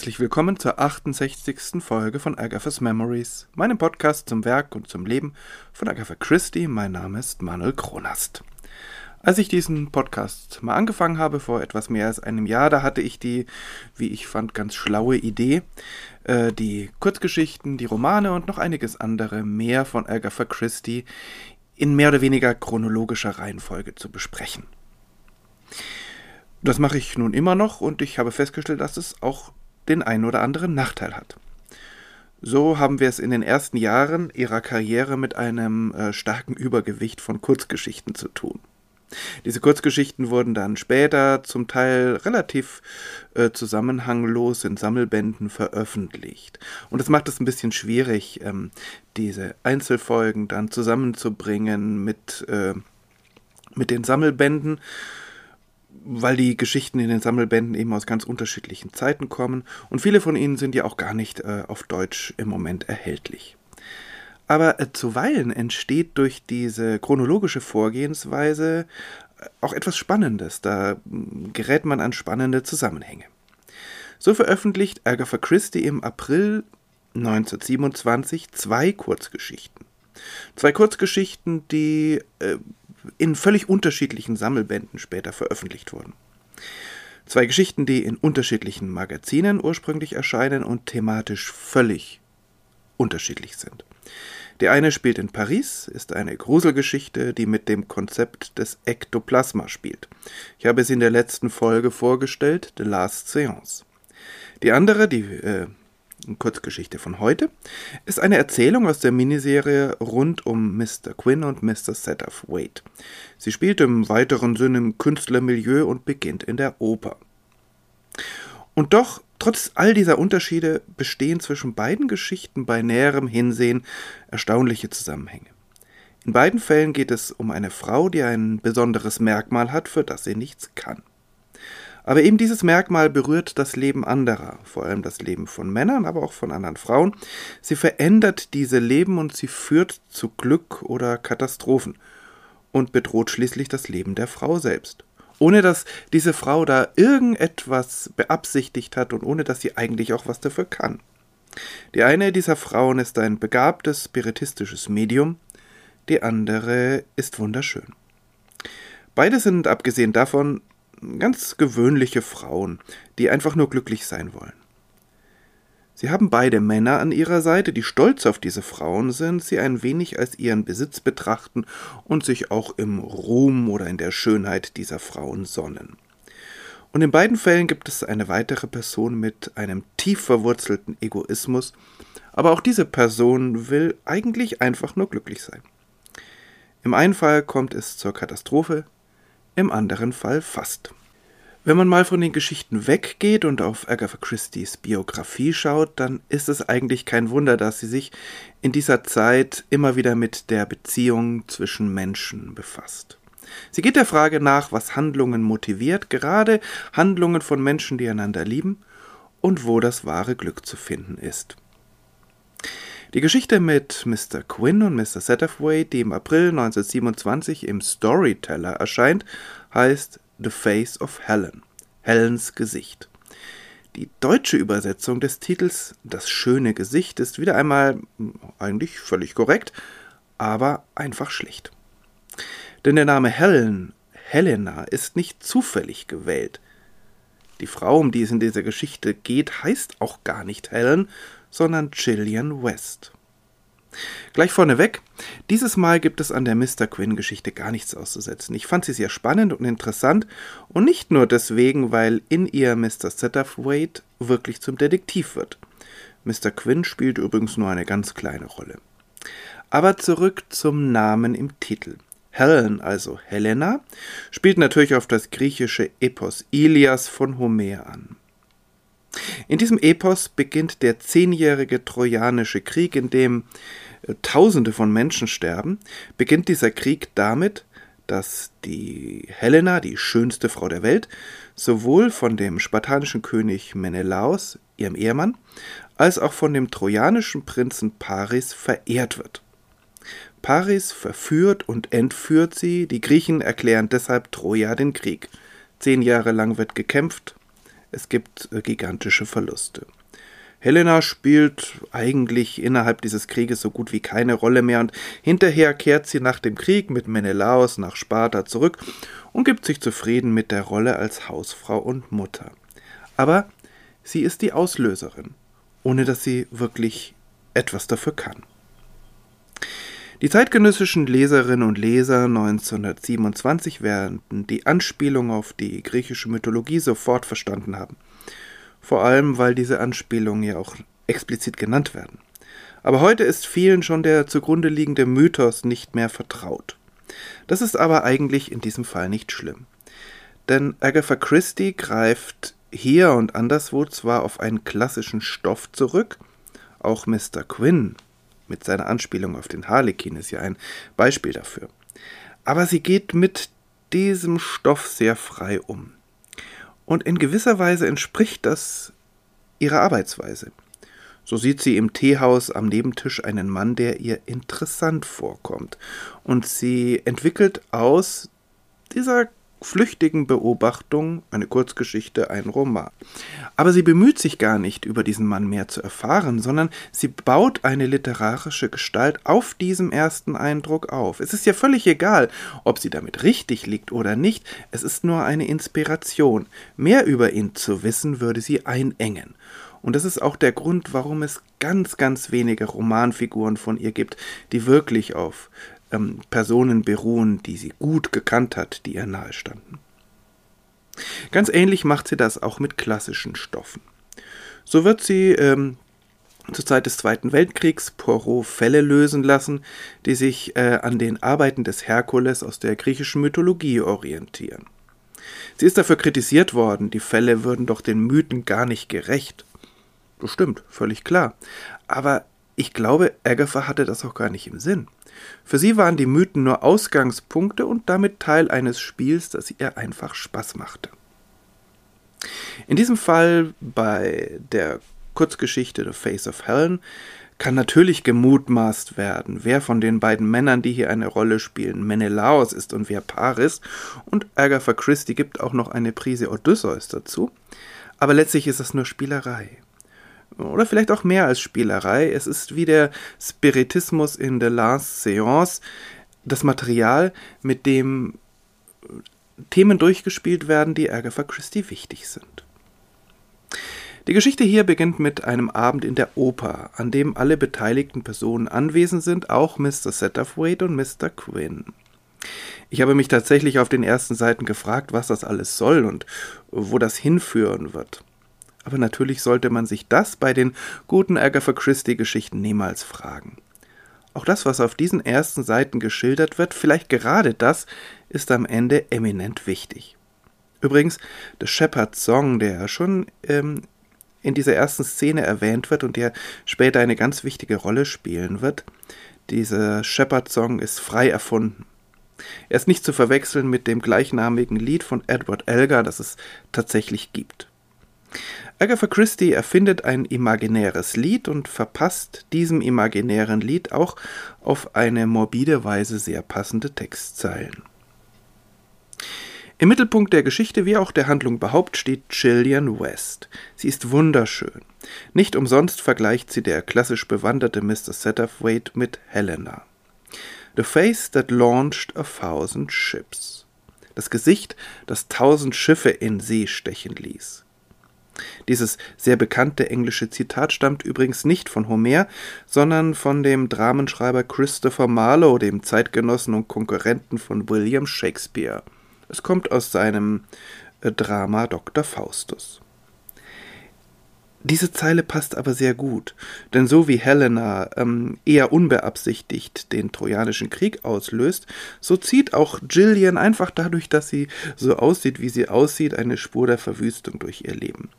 Herzlich willkommen zur 68. Folge von Agatha's Memories, meinem Podcast zum Werk und zum Leben von Agatha Christie. Mein Name ist Manuel Kronast. Als ich diesen Podcast mal angefangen habe, vor etwas mehr als einem Jahr, da hatte ich die, wie ich fand, ganz schlaue Idee, äh, die Kurzgeschichten, die Romane und noch einiges andere mehr von Agatha Christie in mehr oder weniger chronologischer Reihenfolge zu besprechen. Das mache ich nun immer noch und ich habe festgestellt, dass es auch den einen oder anderen Nachteil hat. So haben wir es in den ersten Jahren ihrer Karriere mit einem äh, starken Übergewicht von Kurzgeschichten zu tun. Diese Kurzgeschichten wurden dann später zum Teil relativ äh, zusammenhanglos in Sammelbänden veröffentlicht. Und das macht es ein bisschen schwierig, ähm, diese Einzelfolgen dann zusammenzubringen mit, äh, mit den Sammelbänden weil die Geschichten in den Sammelbänden eben aus ganz unterschiedlichen Zeiten kommen und viele von ihnen sind ja auch gar nicht äh, auf Deutsch im Moment erhältlich. Aber äh, zuweilen entsteht durch diese chronologische Vorgehensweise äh, auch etwas Spannendes, da mm, gerät man an spannende Zusammenhänge. So veröffentlicht Agatha Christie im April 1927 zwei Kurzgeschichten. Zwei Kurzgeschichten, die äh, in völlig unterschiedlichen Sammelbänden später veröffentlicht wurden. Zwei Geschichten, die in unterschiedlichen Magazinen ursprünglich erscheinen und thematisch völlig unterschiedlich sind. Die eine spielt in Paris, ist eine Gruselgeschichte, die mit dem Konzept des Ektoplasma spielt. Ich habe es in der letzten Folge vorgestellt, The Last Seance. Die andere, die äh, Kurzgeschichte von heute, ist eine Erzählung aus der Miniserie rund um Mr. Quinn und Mr. Satterthwaite. Sie spielt im weiteren Sinne im Künstlermilieu und beginnt in der Oper. Und doch, trotz all dieser Unterschiede, bestehen zwischen beiden Geschichten bei näherem Hinsehen erstaunliche Zusammenhänge. In beiden Fällen geht es um eine Frau, die ein besonderes Merkmal hat, für das sie nichts kann. Aber eben dieses Merkmal berührt das Leben anderer, vor allem das Leben von Männern, aber auch von anderen Frauen. Sie verändert diese Leben und sie führt zu Glück oder Katastrophen und bedroht schließlich das Leben der Frau selbst. Ohne dass diese Frau da irgendetwas beabsichtigt hat und ohne dass sie eigentlich auch was dafür kann. Die eine dieser Frauen ist ein begabtes spiritistisches Medium, die andere ist wunderschön. Beide sind, abgesehen davon, ganz gewöhnliche Frauen, die einfach nur glücklich sein wollen. Sie haben beide Männer an ihrer Seite, die stolz auf diese Frauen sind, sie ein wenig als ihren Besitz betrachten und sich auch im Ruhm oder in der Schönheit dieser Frauen sonnen. Und in beiden Fällen gibt es eine weitere Person mit einem tief verwurzelten Egoismus, aber auch diese Person will eigentlich einfach nur glücklich sein. Im einen Fall kommt es zur Katastrophe, im anderen Fall fast. Wenn man mal von den Geschichten weggeht und auf Agatha Christie's Biografie schaut, dann ist es eigentlich kein Wunder, dass sie sich in dieser Zeit immer wieder mit der Beziehung zwischen Menschen befasst. Sie geht der Frage nach, was Handlungen motiviert, gerade Handlungen von Menschen, die einander lieben, und wo das wahre Glück zu finden ist. Die Geschichte mit Mr. Quinn und Mr. Satterthwaite, die im April 1927 im Storyteller erscheint, heißt The Face of Helen, Helens Gesicht. Die deutsche Übersetzung des Titels Das schöne Gesicht ist wieder einmal hm, eigentlich völlig korrekt, aber einfach schlicht. Denn der Name Helen, Helena, ist nicht zufällig gewählt. Die Frau, um die es in dieser Geschichte geht, heißt auch gar nicht Helen, sondern Gillian West. Gleich vorneweg, dieses Mal gibt es an der Mr. Quinn-Geschichte gar nichts auszusetzen. Ich fand sie sehr spannend und interessant und nicht nur deswegen, weil in ihr Mr. Satterthwaite wirklich zum Detektiv wird. Mr. Quinn spielt übrigens nur eine ganz kleine Rolle. Aber zurück zum Namen im Titel. Helen, also Helena, spielt natürlich auf das griechische Epos Ilias von Homer an. In diesem Epos beginnt der zehnjährige Trojanische Krieg, in dem äh, Tausende von Menschen sterben. Beginnt dieser Krieg damit, dass die Helena, die schönste Frau der Welt, sowohl von dem spartanischen König Menelaos, ihrem Ehemann, als auch von dem trojanischen Prinzen Paris verehrt wird. Paris verführt und entführt sie, die Griechen erklären deshalb Troja den Krieg. Zehn Jahre lang wird gekämpft, Es gibt äh, gigantische Verluste. Helena spielt eigentlich innerhalb dieses Krieges so gut wie keine Rolle mehr und hinterher kehrt sie nach dem Krieg mit Menelaos nach Sparta zurück und gibt sich zufrieden mit der Rolle als Hausfrau und Mutter. Aber sie ist die Auslöserin, ohne dass sie wirklich etwas dafür kann. Die zeitgenössischen Leserinnen und Leser 1927 werden die Anspielung auf die griechische Mythologie sofort verstanden haben vor allem weil diese Anspielungen ja auch explizit genannt werden. Aber heute ist vielen schon der zugrunde liegende Mythos nicht mehr vertraut. Das ist aber eigentlich in diesem Fall nicht schlimm. Denn Agatha Christie greift hier und anderswo zwar auf einen klassischen Stoff zurück, auch Mr. Quinn mit seiner Anspielung auf den Harlekin ist ja ein Beispiel dafür. Aber sie geht mit diesem Stoff sehr frei um. Und in gewisser Weise entspricht das ihrer Arbeitsweise. So sieht sie im Teehaus am Nebentisch einen Mann, der ihr interessant vorkommt. Und sie entwickelt aus dieser flüchtigen Beobachtung, eine Kurzgeschichte, ein Roman. Aber sie bemüht sich gar nicht, über diesen Mann mehr zu erfahren, sondern sie baut eine literarische Gestalt auf diesem ersten Eindruck auf. Es ist ja völlig egal, ob sie damit richtig liegt oder nicht, es ist nur eine Inspiration. Mehr über ihn zu wissen, würde sie einengen. Und das ist auch der Grund, warum es ganz, ganz wenige Romanfiguren von ihr gibt, die wirklich auf ähm, Personen beruhen, die sie gut gekannt hat, die ihr nahestanden. Ganz ähnlich macht sie das auch mit klassischen Stoffen. So wird sie ähm, zur Zeit des Zweiten Weltkriegs Poirot Fälle lösen lassen, die sich äh, an den Arbeiten des Herkules aus der griechischen Mythologie orientieren. Sie ist dafür kritisiert worden, die Fälle würden doch den Mythen gar nicht gerecht. Das stimmt, völlig klar. Aber ich glaube, Agatha hatte das auch gar nicht im Sinn. Für sie waren die Mythen nur Ausgangspunkte und damit Teil eines Spiels, das ihr einfach Spaß machte. In diesem Fall bei der Kurzgeschichte The Face of Helen kann natürlich gemutmaßt werden, wer von den beiden Männern, die hier eine Rolle spielen, Menelaos ist und wer Paris. Und Agatha Christie gibt auch noch eine Prise Odysseus dazu. Aber letztlich ist es nur Spielerei oder vielleicht auch mehr als Spielerei. Es ist wie der Spiritismus in The Last Seance, das Material, mit dem Themen durchgespielt werden, die Agatha Christie wichtig sind. Die Geschichte hier beginnt mit einem Abend in der Oper, an dem alle beteiligten Personen anwesend sind, auch Mr. Satterthwaite und Mr. Quinn. Ich habe mich tatsächlich auf den ersten Seiten gefragt, was das alles soll und wo das hinführen wird. Aber natürlich sollte man sich das bei den guten Agatha Christie-Geschichten niemals fragen. Auch das, was auf diesen ersten Seiten geschildert wird, vielleicht gerade das, ist am Ende eminent wichtig. Übrigens, der Shepherd's Song, der schon ähm, in dieser ersten Szene erwähnt wird und der später eine ganz wichtige Rolle spielen wird, dieser Shepherd's Song ist frei erfunden. Er ist nicht zu verwechseln mit dem gleichnamigen Lied von Edward Elgar, das es tatsächlich gibt. Agatha Christie erfindet ein imaginäres Lied und verpasst diesem imaginären Lied auch auf eine morbide Weise sehr passende Textzeilen. Im Mittelpunkt der Geschichte wie auch der Handlung behaupt steht Gillian West. Sie ist wunderschön. Nicht umsonst vergleicht sie der klassisch bewanderte Mr. Satterthwaite mit Helena. The face that launched a thousand ships. Das Gesicht, das tausend Schiffe in See stechen ließ. Dieses sehr bekannte englische Zitat stammt übrigens nicht von Homer, sondern von dem Dramenschreiber Christopher Marlowe, dem Zeitgenossen und Konkurrenten von William Shakespeare. Es kommt aus seinem äh, Drama Dr. Faustus. Diese Zeile passt aber sehr gut, denn so wie Helena ähm, eher unbeabsichtigt den Trojanischen Krieg auslöst, so zieht auch Gillian einfach dadurch, dass sie so aussieht, wie sie aussieht, eine Spur der Verwüstung durch ihr Leben.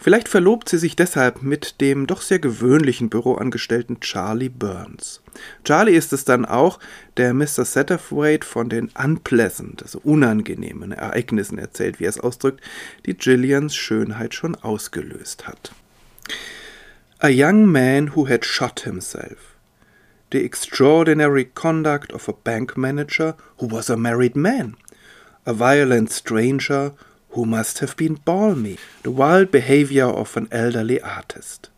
Vielleicht verlobt sie sich deshalb mit dem doch sehr gewöhnlichen Büroangestellten Charlie Burns. Charlie ist es dann auch, der Mr. Satterthwaite von den unpleasant, also unangenehmen Ereignissen erzählt, wie er es ausdrückt, die Gillians Schönheit schon ausgelöst hat. A young man who had shot himself. The extraordinary conduct of a bank manager who was a married man. A violent stranger who must have been balmy, the wild behavior of an elderly artist.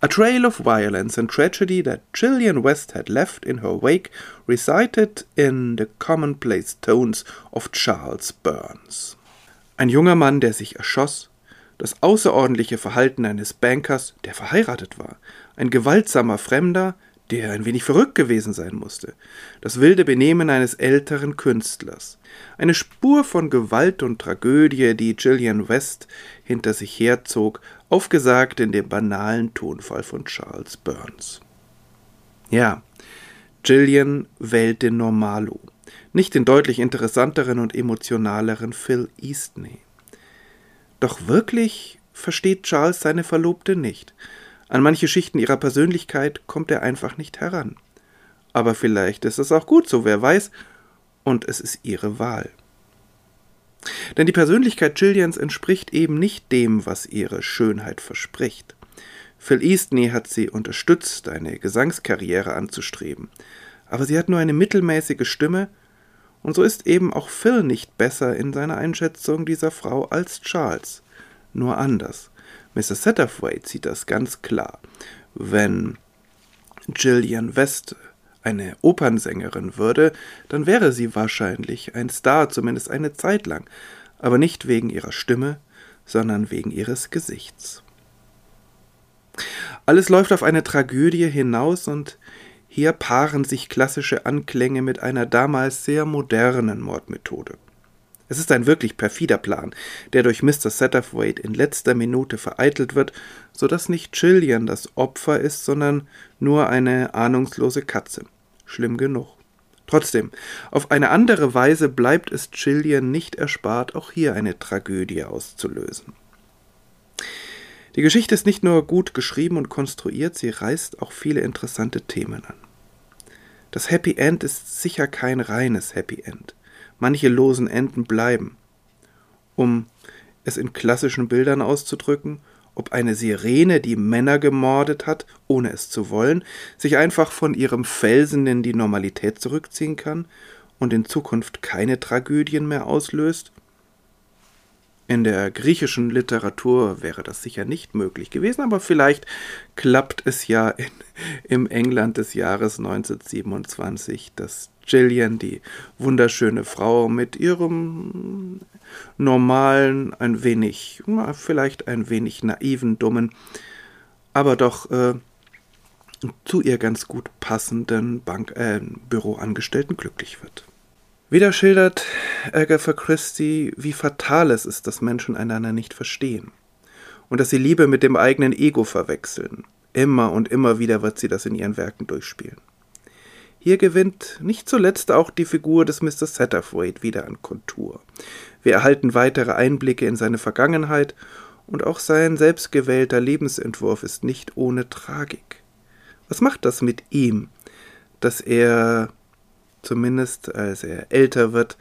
A trail of violence and tragedy that Gillian West had left in her wake recited in the commonplace tones of Charles Burns. Ein junger Mann, der sich erschoss, das außerordentliche Verhalten eines Bankers, der verheiratet war, ein gewaltsamer Fremder, der ein wenig verrückt gewesen sein musste, das wilde Benehmen eines älteren Künstlers, eine Spur von Gewalt und Tragödie, die Gillian West hinter sich herzog, aufgesagt in dem banalen Tonfall von Charles Burns. Ja, Gillian wählt den Normalo, nicht den deutlich interessanteren und emotionaleren Phil Eastney. Doch wirklich versteht Charles seine Verlobte nicht, an manche Schichten ihrer Persönlichkeit kommt er einfach nicht heran. Aber vielleicht ist es auch gut so, wer weiß, und es ist ihre Wahl. Denn die Persönlichkeit Gillians entspricht eben nicht dem, was ihre Schönheit verspricht. Phil Eastney hat sie unterstützt, eine Gesangskarriere anzustreben, aber sie hat nur eine mittelmäßige Stimme, und so ist eben auch Phil nicht besser in seiner Einschätzung dieser Frau als Charles, nur anders. Mr. Satterthwaite sieht das ganz klar. Wenn Gillian West eine Opernsängerin würde, dann wäre sie wahrscheinlich ein Star, zumindest eine Zeit lang, aber nicht wegen ihrer Stimme, sondern wegen ihres Gesichts. Alles läuft auf eine Tragödie hinaus und hier paaren sich klassische Anklänge mit einer damals sehr modernen Mordmethode. Es ist ein wirklich perfider Plan, der durch Mr. Satterthwaite in letzter Minute vereitelt wird, so dass nicht Gillian das Opfer ist, sondern nur eine ahnungslose Katze. Schlimm genug. Trotzdem, auf eine andere Weise bleibt es Gillian nicht erspart, auch hier eine Tragödie auszulösen. Die Geschichte ist nicht nur gut geschrieben und konstruiert, sie reißt auch viele interessante Themen an. Das Happy End ist sicher kein reines Happy End manche losen Enden bleiben. Um es in klassischen Bildern auszudrücken, ob eine Sirene, die Männer gemordet hat, ohne es zu wollen, sich einfach von ihrem Felsen in die Normalität zurückziehen kann und in Zukunft keine Tragödien mehr auslöst, in der griechischen Literatur wäre das sicher nicht möglich gewesen, aber vielleicht klappt es ja in, im England des Jahres 1927, dass Gillian, die wunderschöne Frau, mit ihrem normalen, ein wenig, vielleicht ein wenig naiven, dummen, aber doch äh, zu ihr ganz gut passenden Bank, äh, Büroangestellten glücklich wird. Wieder schildert Agatha Christie, wie fatal es ist, dass Menschen einander nicht verstehen und dass sie Liebe mit dem eigenen Ego verwechseln. Immer und immer wieder wird sie das in ihren Werken durchspielen. Hier gewinnt nicht zuletzt auch die Figur des Mr. Satterthwaite wieder an Kontur. Wir erhalten weitere Einblicke in seine Vergangenheit und auch sein selbstgewählter Lebensentwurf ist nicht ohne Tragik. Was macht das mit ihm, dass er zumindest als er älter wird,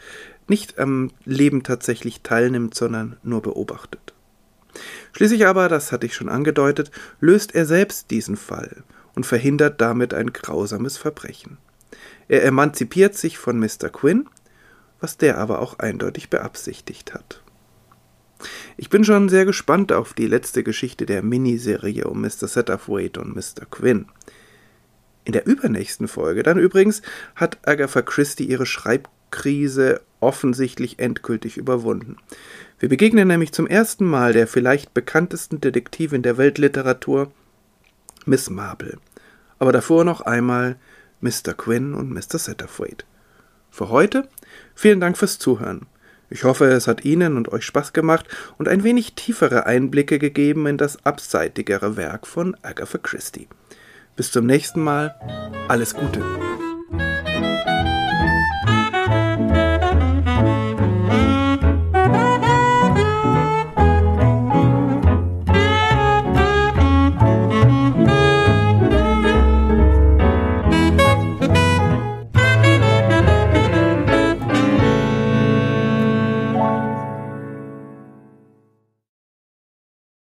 nicht am Leben tatsächlich teilnimmt, sondern nur beobachtet. Schließlich aber, das hatte ich schon angedeutet, löst er selbst diesen Fall und verhindert damit ein grausames Verbrechen. Er emanzipiert sich von Mr. Quinn, was der aber auch eindeutig beabsichtigt hat. Ich bin schon sehr gespannt auf die letzte Geschichte der Miniserie um Mr. Satterthwaite und Mr. Quinn. In der übernächsten Folge dann übrigens hat Agatha Christie ihre Schreibkrise offensichtlich endgültig überwunden. Wir begegnen nämlich zum ersten Mal der vielleicht bekanntesten Detektivin der Weltliteratur, Miss Marple. Aber davor noch einmal Mr. Quinn und Mr. Satterthwaite. Für heute vielen Dank fürs Zuhören. Ich hoffe, es hat Ihnen und euch Spaß gemacht und ein wenig tiefere Einblicke gegeben in das abseitigere Werk von Agatha Christie. Bis zum nächsten Mal. Alles Gute.